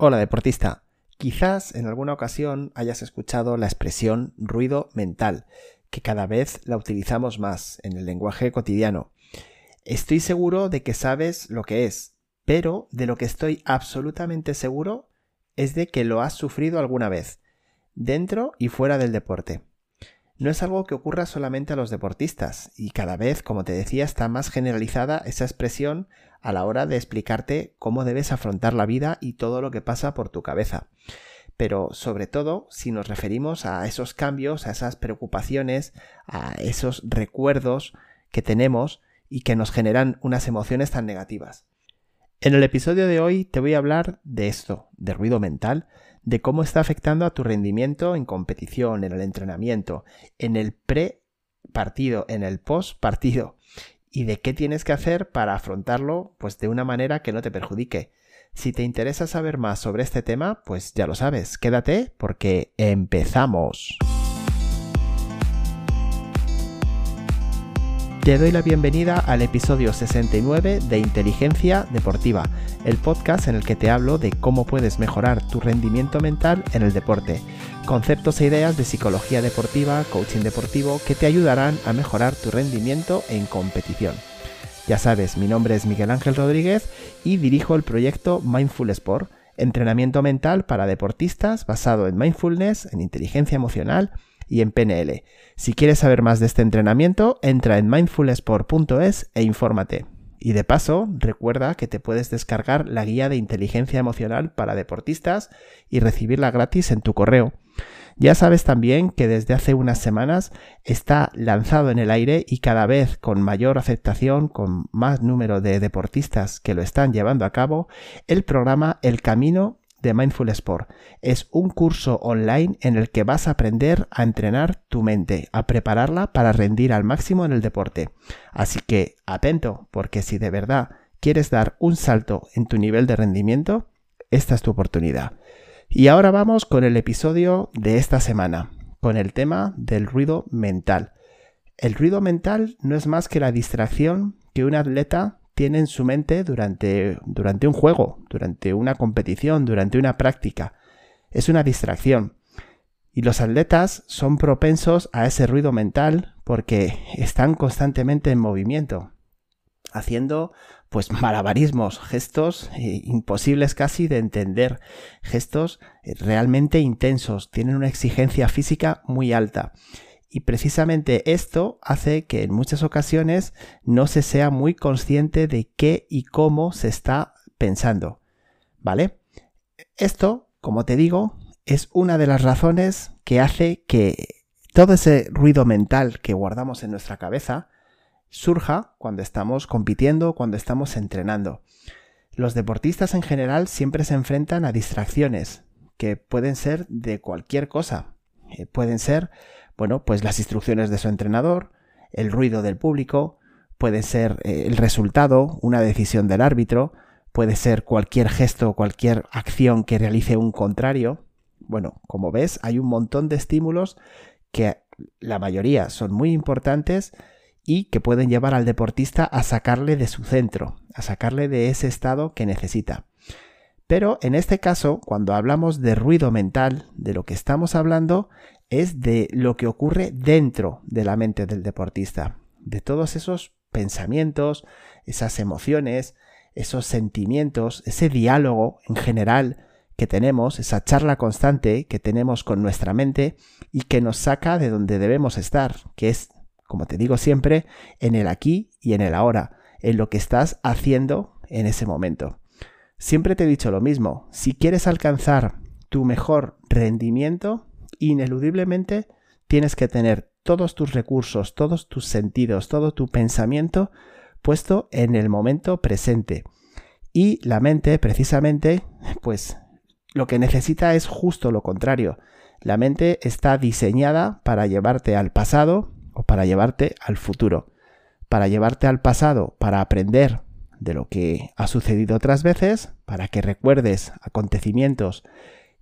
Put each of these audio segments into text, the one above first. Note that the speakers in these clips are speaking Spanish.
Hola deportista. Quizás en alguna ocasión hayas escuchado la expresión ruido mental, que cada vez la utilizamos más en el lenguaje cotidiano. Estoy seguro de que sabes lo que es, pero de lo que estoy absolutamente seguro es de que lo has sufrido alguna vez, dentro y fuera del deporte. No es algo que ocurra solamente a los deportistas, y cada vez, como te decía, está más generalizada esa expresión a la hora de explicarte cómo debes afrontar la vida y todo lo que pasa por tu cabeza. Pero sobre todo si nos referimos a esos cambios, a esas preocupaciones, a esos recuerdos que tenemos y que nos generan unas emociones tan negativas. En el episodio de hoy te voy a hablar de esto, de ruido mental, de cómo está afectando a tu rendimiento en competición, en el entrenamiento, en el pre-partido, en el post-partido y de qué tienes que hacer para afrontarlo pues de una manera que no te perjudique. Si te interesa saber más sobre este tema, pues ya lo sabes, quédate porque empezamos. Te doy la bienvenida al episodio 69 de Inteligencia Deportiva, el podcast en el que te hablo de cómo puedes mejorar tu rendimiento mental en el deporte, conceptos e ideas de psicología deportiva, coaching deportivo que te ayudarán a mejorar tu rendimiento en competición. Ya sabes, mi nombre es Miguel Ángel Rodríguez y dirijo el proyecto Mindful Sport, entrenamiento mental para deportistas basado en mindfulness, en inteligencia emocional, y en PNL. Si quieres saber más de este entrenamiento, entra en mindfulsport.es e infórmate. Y de paso, recuerda que te puedes descargar la guía de inteligencia emocional para deportistas y recibirla gratis en tu correo. Ya sabes también que desde hace unas semanas está lanzado en el aire y cada vez con mayor aceptación, con más número de deportistas que lo están llevando a cabo, el programa El Camino de Mindful Sport. Es un curso online en el que vas a aprender a entrenar tu mente, a prepararla para rendir al máximo en el deporte. Así que atento, porque si de verdad quieres dar un salto en tu nivel de rendimiento, esta es tu oportunidad. Y ahora vamos con el episodio de esta semana, con el tema del ruido mental. El ruido mental no es más que la distracción que un atleta tiene en su mente durante, durante un juego, durante una competición, durante una práctica. Es una distracción. Y los atletas son propensos a ese ruido mental porque están constantemente en movimiento, haciendo pues malabarismos, gestos eh, imposibles casi de entender, gestos eh, realmente intensos, tienen una exigencia física muy alta. Y precisamente esto hace que en muchas ocasiones no se sea muy consciente de qué y cómo se está pensando. ¿Vale? Esto, como te digo, es una de las razones que hace que todo ese ruido mental que guardamos en nuestra cabeza surja cuando estamos compitiendo, cuando estamos entrenando. Los deportistas en general siempre se enfrentan a distracciones que pueden ser de cualquier cosa. Eh, pueden ser bueno, pues las instrucciones de su entrenador, el ruido del público, puede ser eh, el resultado, una decisión del árbitro, puede ser cualquier gesto o cualquier acción que realice un contrario. Bueno, como ves, hay un montón de estímulos que la mayoría son muy importantes y que pueden llevar al deportista a sacarle de su centro, a sacarle de ese estado que necesita. Pero en este caso, cuando hablamos de ruido mental, de lo que estamos hablando es de lo que ocurre dentro de la mente del deportista, de todos esos pensamientos, esas emociones, esos sentimientos, ese diálogo en general que tenemos, esa charla constante que tenemos con nuestra mente y que nos saca de donde debemos estar, que es, como te digo siempre, en el aquí y en el ahora, en lo que estás haciendo en ese momento. Siempre te he dicho lo mismo, si quieres alcanzar tu mejor rendimiento, ineludiblemente tienes que tener todos tus recursos, todos tus sentidos, todo tu pensamiento puesto en el momento presente. Y la mente, precisamente, pues lo que necesita es justo lo contrario. La mente está diseñada para llevarte al pasado o para llevarte al futuro. Para llevarte al pasado, para aprender de lo que ha sucedido otras veces, para que recuerdes acontecimientos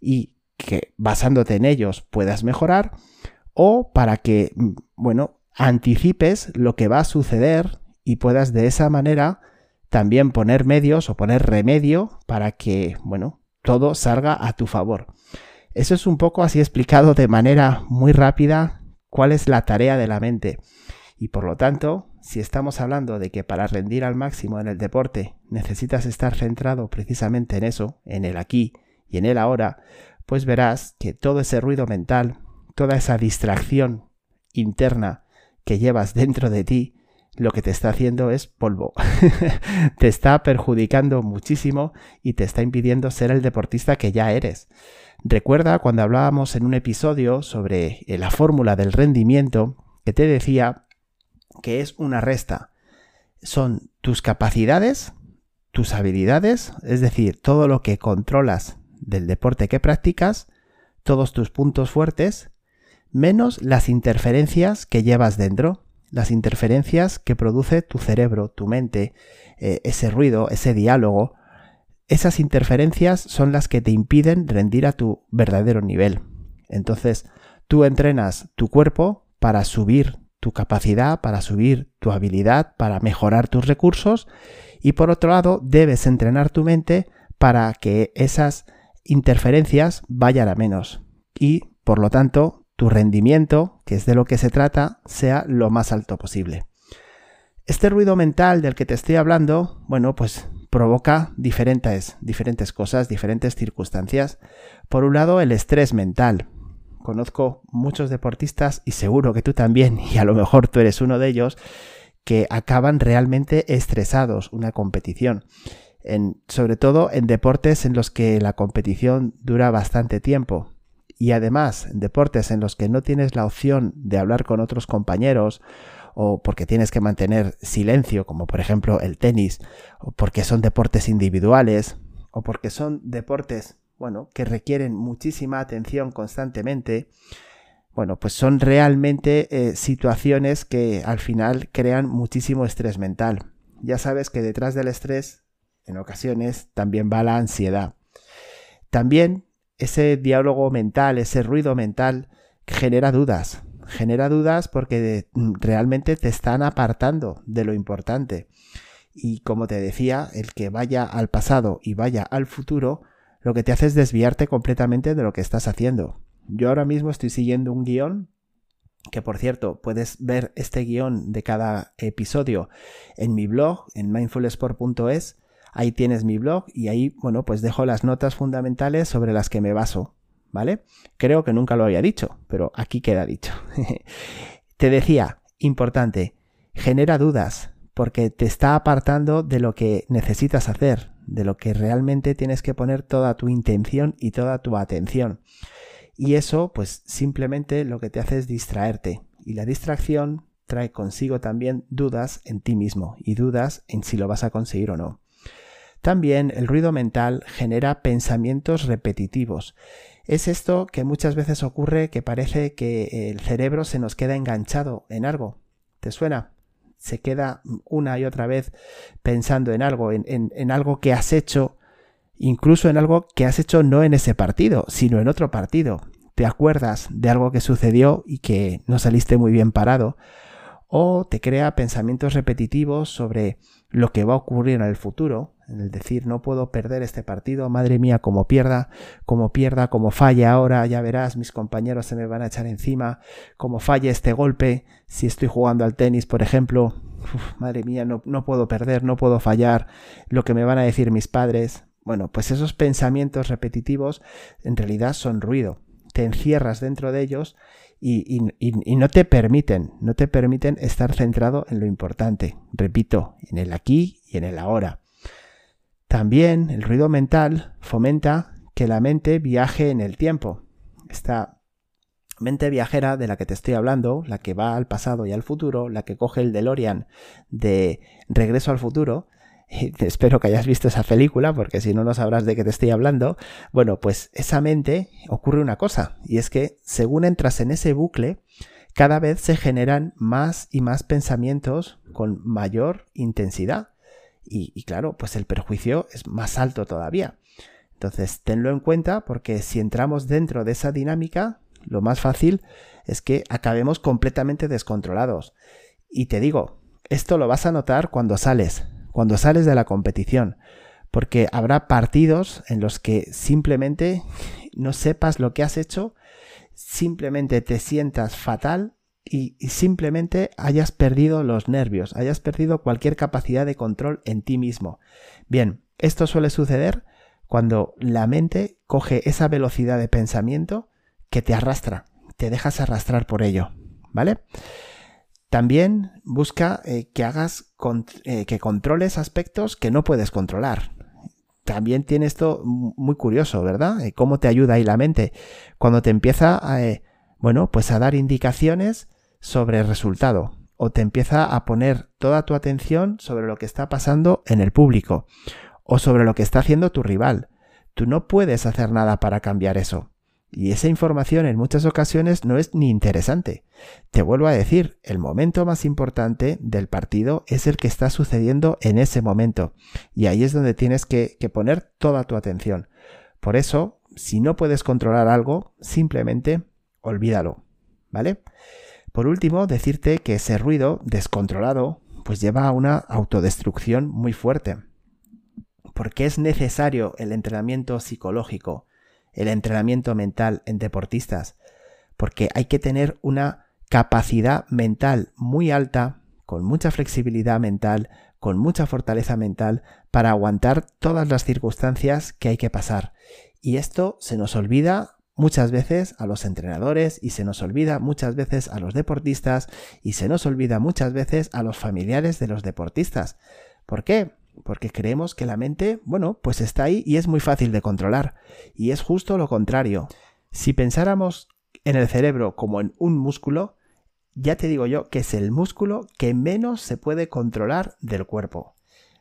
y que basándote en ellos puedas mejorar o para que, mm, bueno, anticipes lo que va a suceder y puedas de esa manera también poner medios o poner remedio para que, bueno, todo salga a tu favor. Eso es un poco así explicado de manera muy rápida cuál es la tarea de la mente. Y por lo tanto, si estamos hablando de que para rendir al máximo en el deporte necesitas estar centrado precisamente en eso, en el aquí y en el ahora, pues verás que todo ese ruido mental, toda esa distracción interna que llevas dentro de ti, lo que te está haciendo es polvo. te está perjudicando muchísimo y te está impidiendo ser el deportista que ya eres. Recuerda cuando hablábamos en un episodio sobre eh, la fórmula del rendimiento que te decía que es una resta. Son tus capacidades, tus habilidades, es decir, todo lo que controlas del deporte que practicas, todos tus puntos fuertes, menos las interferencias que llevas dentro, las interferencias que produce tu cerebro, tu mente, eh, ese ruido, ese diálogo. Esas interferencias son las que te impiden rendir a tu verdadero nivel. Entonces, tú entrenas tu cuerpo para subir tu capacidad, para subir tu habilidad, para mejorar tus recursos y por otro lado, debes entrenar tu mente para que esas interferencias vayan a menos y, por lo tanto, tu rendimiento, que es de lo que se trata, sea lo más alto posible. Este ruido mental del que te estoy hablando, bueno, pues provoca diferentes, diferentes cosas, diferentes circunstancias. Por un lado, el estrés mental. Conozco muchos deportistas y seguro que tú también, y a lo mejor tú eres uno de ellos, que acaban realmente estresados una competición sobre todo en deportes en los que la competición dura bastante tiempo. Y además, en deportes en los que no tienes la opción de hablar con otros compañeros o porque tienes que mantener silencio, como por ejemplo el tenis, o porque son deportes individuales, o porque son deportes, bueno, que requieren muchísima atención constantemente, bueno, pues son realmente eh, situaciones que al final crean muchísimo estrés mental. Ya sabes que detrás del estrés en ocasiones también va la ansiedad. También ese diálogo mental, ese ruido mental genera dudas. Genera dudas porque realmente te están apartando de lo importante. Y como te decía, el que vaya al pasado y vaya al futuro, lo que te hace es desviarte completamente de lo que estás haciendo. Yo ahora mismo estoy siguiendo un guion que por cierto puedes ver este guion de cada episodio en mi blog en mindfulsport.es Ahí tienes mi blog y ahí, bueno, pues dejo las notas fundamentales sobre las que me baso, ¿vale? Creo que nunca lo había dicho, pero aquí queda dicho. te decía, importante, genera dudas porque te está apartando de lo que necesitas hacer, de lo que realmente tienes que poner toda tu intención y toda tu atención. Y eso, pues simplemente lo que te hace es distraerte. Y la distracción trae consigo también dudas en ti mismo y dudas en si lo vas a conseguir o no. También el ruido mental genera pensamientos repetitivos. Es esto que muchas veces ocurre que parece que el cerebro se nos queda enganchado en algo. ¿Te suena? Se queda una y otra vez pensando en algo, en, algo que has hecho, incluso en algo que has hecho no en ese partido, sino en otro partido. Te acuerdas de algo que sucedió y que no saliste muy bien parado, o te crea pensamientos repetitivos sobre lo que va a ocurrir en el futuro, en el decir no puedo perder este partido, madre mía, como pierda, como pierda, como falle ahora, ya verás, mis compañeros se me van a echar encima, como falle este golpe, si estoy jugando al tenis, por ejemplo, madre mía, no, no puedo perder, no puedo fallar, lo que me van a decir mis padres. Bueno, pues esos pensamientos repetitivos en realidad son ruido. Te encierras dentro de ellos y, y, no te permiten, no te permiten estar centrado en lo importante. Repito, en el aquí y en el ahora. También el ruido mental fomenta que la mente viaje en el tiempo. Esta mente viajera de la que te estoy hablando, la que va al pasado y al futuro, la que coge el DeLorean de Regreso al futuro, espero que hayas visto esa película porque si no no sabrás de qué te estoy hablando, bueno, pues esa mente ocurre una cosa y es que según entras en ese bucle, cada vez se generan más y más pensamientos con mayor intensidad y, claro, pues el perjuicio es más alto todavía. Entonces, tenlo en cuenta porque si entramos dentro de esa dinámica, lo más fácil es que acabemos completamente descontrolados. Y te digo, esto lo vas a notar cuando sales, cuando sales de la competición, porque habrá partidos en los que simplemente no sepas lo que has hecho, simplemente te sientas fatal y, simplemente hayas perdido los nervios, hayas perdido cualquier capacidad de control en ti mismo. Bien, esto suele suceder cuando la mente coge esa velocidad de pensamiento que te arrastra, te dejas arrastrar por ello, ¿vale? También busca eh, que hagas eh, que controles aspectos que no puedes controlar. También tiene esto muy curioso, ¿verdad? Eh, cómo te ayuda ahí la mente cuando te empieza a, bueno, pues a dar indicaciones sobre el resultado o te empieza a poner toda tu atención sobre lo que está pasando en el público o sobre lo que está haciendo tu rival. Tú no puedes hacer nada para cambiar eso. Y esa información en muchas ocasiones no es ni interesante. Te vuelvo a decir, el momento más importante del partido es el que está sucediendo en ese momento. Y ahí es donde tienes que, que poner toda tu atención. Por eso, si no puedes controlar algo, simplemente olvídalo. ¿Vale? Por último, decirte que ese ruido descontrolado pues lleva a una autodestrucción muy fuerte. Porque es necesario el entrenamiento psicológico el entrenamiento mental en deportistas, porque hay que tener una capacidad mental muy alta, con mucha flexibilidad mental, con mucha fortaleza mental, para aguantar todas las circunstancias que hay que pasar. Y esto se nos olvida muchas veces a los entrenadores y se nos olvida muchas veces a los deportistas y se nos olvida muchas veces a los familiares de los deportistas. ¿Por qué? porque creemos que la mente, bueno, pues está ahí y es muy fácil de controlar. Y es justo lo contrario. Si pensáramos en el cerebro como en un músculo, ya te digo yo que es el músculo que menos se puede controlar del cuerpo.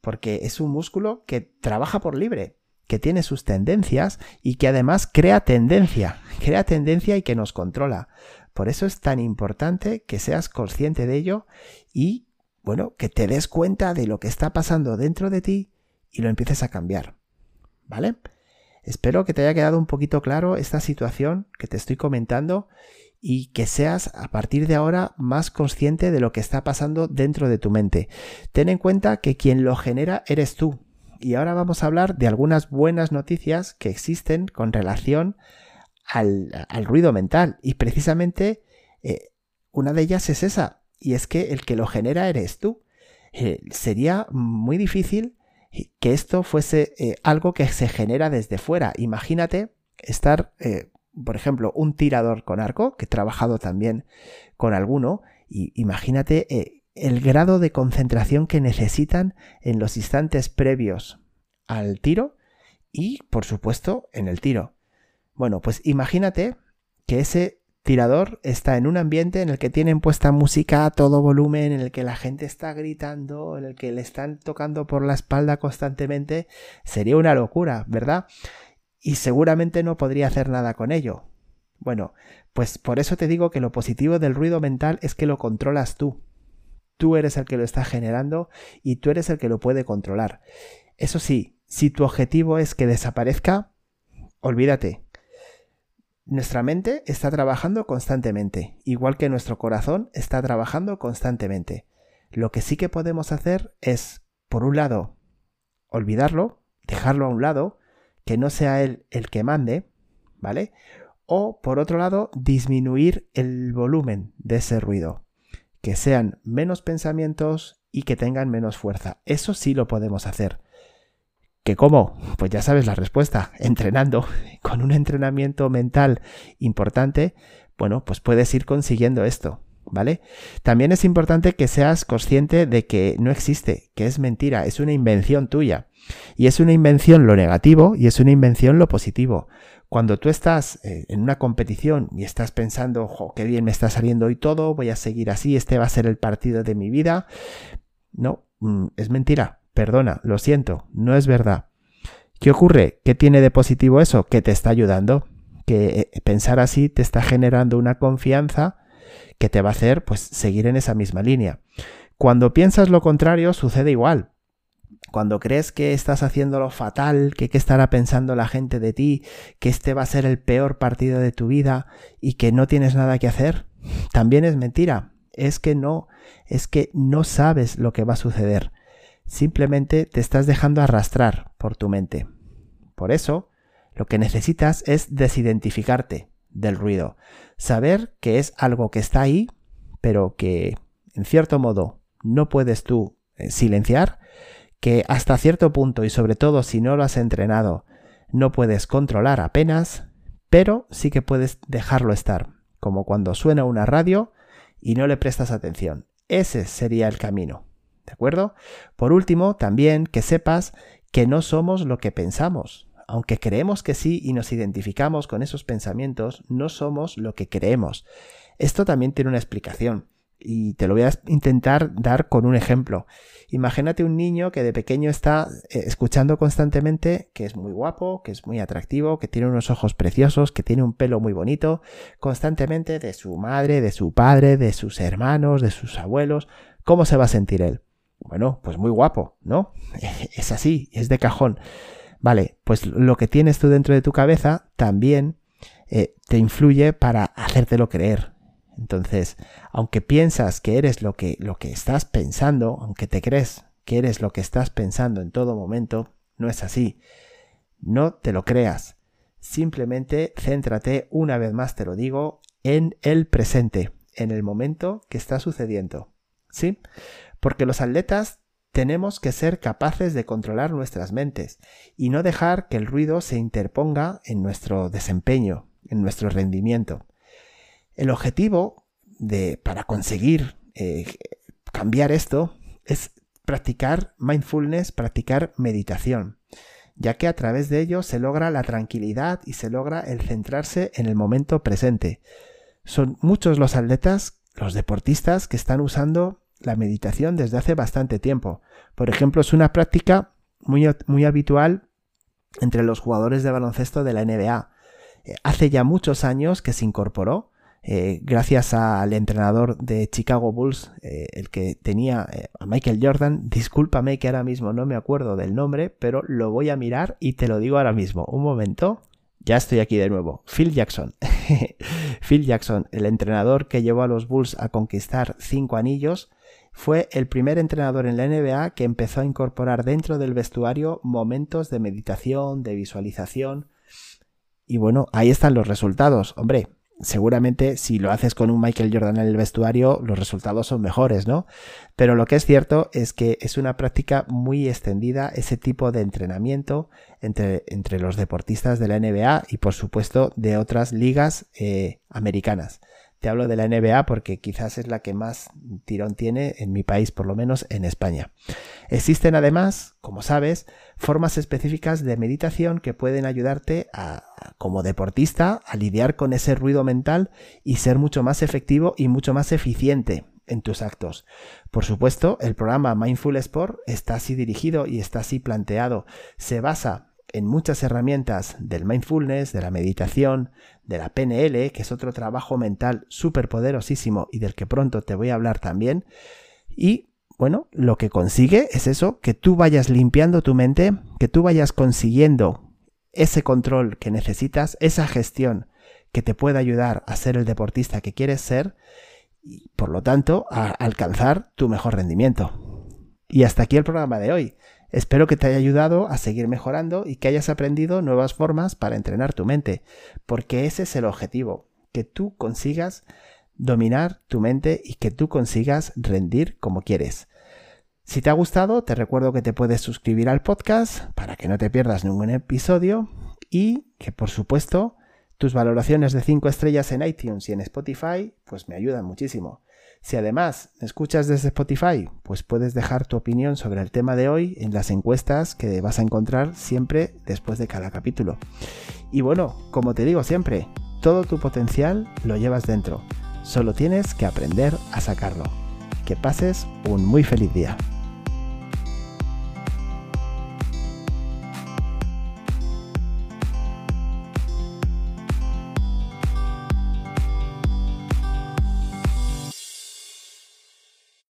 Porque es un músculo que trabaja por libre, que tiene sus tendencias y que además crea tendencia, crea tendencia y que nos controla. Por eso es tan importante que seas consciente de ello y bueno, que te des cuenta de lo que está pasando dentro de ti y lo empieces a cambiar. ¿Vale? Espero que te haya quedado un poquito claro esta situación que te estoy comentando y que seas a partir de ahora más consciente de lo que está pasando dentro de tu mente. Ten en cuenta que quien lo genera eres tú. Y ahora vamos a hablar de algunas buenas noticias que existen con relación al, ruido mental. Y precisamente eh, una de ellas es esa, y es que el que lo genera eres tú. Eh, sería muy difícil que esto fuese eh, algo que se genera desde fuera. Imagínate estar, por ejemplo, un tirador con arco, que he trabajado también con alguno, y imagínate el grado de concentración que necesitan en los instantes previos al tiro y, por supuesto, en el tiro. Bueno, pues imagínate que ese tirador está en un ambiente en el que tienen puesta música a todo volumen, en el que la gente está gritando, en el que le están tocando por la espalda constantemente, sería una locura, ¿verdad? Y seguramente no podría hacer nada con ello. Bueno, pues por eso te digo que lo positivo del ruido mental es que lo controlas tú. Tú eres el que lo está generando y tú eres el que lo puede controlar. Eso sí, si tu objetivo es que desaparezca, olvídate, nuestra mente está trabajando constantemente, igual que nuestro corazón está trabajando constantemente. Lo que sí que podemos hacer es, por un lado, olvidarlo, dejarlo a un lado, que no sea él el que mande, ¿vale? O, por otro lado, disminuir el volumen de ese ruido, que sean menos pensamientos y que tengan menos fuerza. Eso sí lo podemos hacer. ¿Que cómo? Pues ya sabes la respuesta, entrenando. Con un entrenamiento mental importante, bueno, pues puedes ir consiguiendo esto, ¿vale? También es importante que seas consciente de que no existe, que es mentira, es una invención tuya. Y es una invención lo negativo y es una invención lo positivo. Cuando tú estás eh, en una competición y estás pensando, ojo, qué bien me está saliendo hoy todo, voy a seguir así, este va a ser el partido de mi vida. No, mm, es mentira Perdona, lo siento, no es verdad. ¿Qué ocurre? ¿Qué tiene de positivo eso? Que te está ayudando, que eh, pensar así te está generando una confianza que te va a hacer pues seguir en esa misma línea. Cuando piensas lo contrario sucede igual. Cuando crees que estás haciendo lo fatal, que qué estará pensando la gente de ti, que este va a ser el peor partido de tu vida y que no tienes nada que hacer, también es mentira. Es que no, es que no sabes lo que va a suceder Simplemente te estás dejando arrastrar por tu mente. Por eso, lo que necesitas es desidentificarte del ruido. Saber que es algo que está ahí, pero que, en cierto modo, no puedes tú eh, silenciar, que hasta cierto punto, y sobre todo si no lo has entrenado, no puedes controlar apenas, pero sí que puedes dejarlo estar, como cuando suena una radio y no le prestas atención. Ese sería el camino. ¿De acuerdo? Por último, también que sepas que no somos lo que pensamos. Aunque creemos que sí y nos identificamos con esos pensamientos, no somos lo que creemos. Esto también tiene una explicación y te lo voy a intentar dar con un ejemplo. Imagínate un niño que de pequeño está eh, escuchando constantemente que es muy guapo, que es muy atractivo, que tiene unos ojos preciosos, que tiene un pelo muy bonito, constantemente de su madre, de su padre, de sus hermanos, de sus abuelos. ¿Cómo se va a sentir él? Bueno, pues muy guapo, ¿no? Es así, es de cajón. Vale, pues lo que tienes tú dentro de tu cabeza también eh, te influye para hacértelo creer. Entonces, aunque piensas que eres lo que, lo que estás pensando, aunque te crees que eres lo que estás pensando en todo momento, no es así. No te lo creas. Simplemente céntrate, una vez más te lo digo, en el presente, en el momento que está sucediendo. ¿Sí? Porque los atletas tenemos que ser capaces de controlar nuestras mentes y no dejar que el ruido se interponga en nuestro desempeño, en nuestro rendimiento. El objetivo de, para conseguir eh, cambiar esto es practicar mindfulness, practicar meditación, ya que a través de ello se logra la tranquilidad y se logra el centrarse en el momento presente. Son muchos los atletas, los deportistas que están usando la meditación desde hace bastante tiempo. Por ejemplo, es una práctica muy, muy habitual entre los jugadores de baloncesto de la NBA. Eh, hace ya muchos años que se incorporó eh, gracias al entrenador de Chicago Bulls, eh, el que tenía eh, a Michael Jordan. Discúlpame que ahora mismo no me acuerdo del nombre, pero lo voy a mirar y te lo digo ahora mismo. Un momento. Ya estoy aquí de nuevo. Phil Jackson. Phil Jackson, el entrenador que llevó a los Bulls a conquistar cinco anillos, fue el primer entrenador en la NBA que empezó a incorporar dentro del vestuario momentos de meditación, de visualización. Y bueno, ahí están los resultados. Hombre, seguramente si lo haces con un Michael Jordan en el vestuario, los resultados son mejores, ¿no? Pero lo que es cierto es que es una práctica muy extendida ese tipo de entrenamiento entre, entre los deportistas de la NBA y por supuesto de otras ligas eh, americanas. Te hablo de la NBA porque quizás es la que más tirón tiene en mi país, por lo menos en España. Existen además, como sabes, formas específicas de meditación que pueden ayudarte a, como deportista a lidiar con ese ruido mental y ser mucho más efectivo y mucho más eficiente en tus actos. Por supuesto, el programa Mindful Sport está así dirigido y está así planteado. Se basa en muchas herramientas del mindfulness, de la meditación, de la PNL, que es otro trabajo mental súper poderosísimo y del que pronto te voy a hablar también. Y bueno, lo que consigue es eso, que tú vayas limpiando tu mente, que tú vayas consiguiendo ese control que necesitas, esa gestión que te pueda ayudar a ser el deportista que quieres ser y por lo tanto a alcanzar tu mejor rendimiento. Y hasta aquí el programa de hoy. Espero que te haya ayudado a seguir mejorando y que hayas aprendido nuevas formas para entrenar tu mente, porque ese es el objetivo, que tú consigas dominar tu mente y que tú consigas rendir como quieres. Si te ha gustado, te recuerdo que te puedes suscribir al podcast para que no te pierdas ningún episodio y que por supuesto tus valoraciones de 5 estrellas en iTunes y en Spotify pues me ayudan muchísimo. Si además escuchas desde Spotify, pues puedes dejar tu opinión sobre el tema de hoy en las encuestas que vas a encontrar siempre después de cada capítulo. Y bueno, como te digo siempre, todo tu potencial lo llevas dentro. Solo tienes que aprender a sacarlo. Que pases un muy feliz día.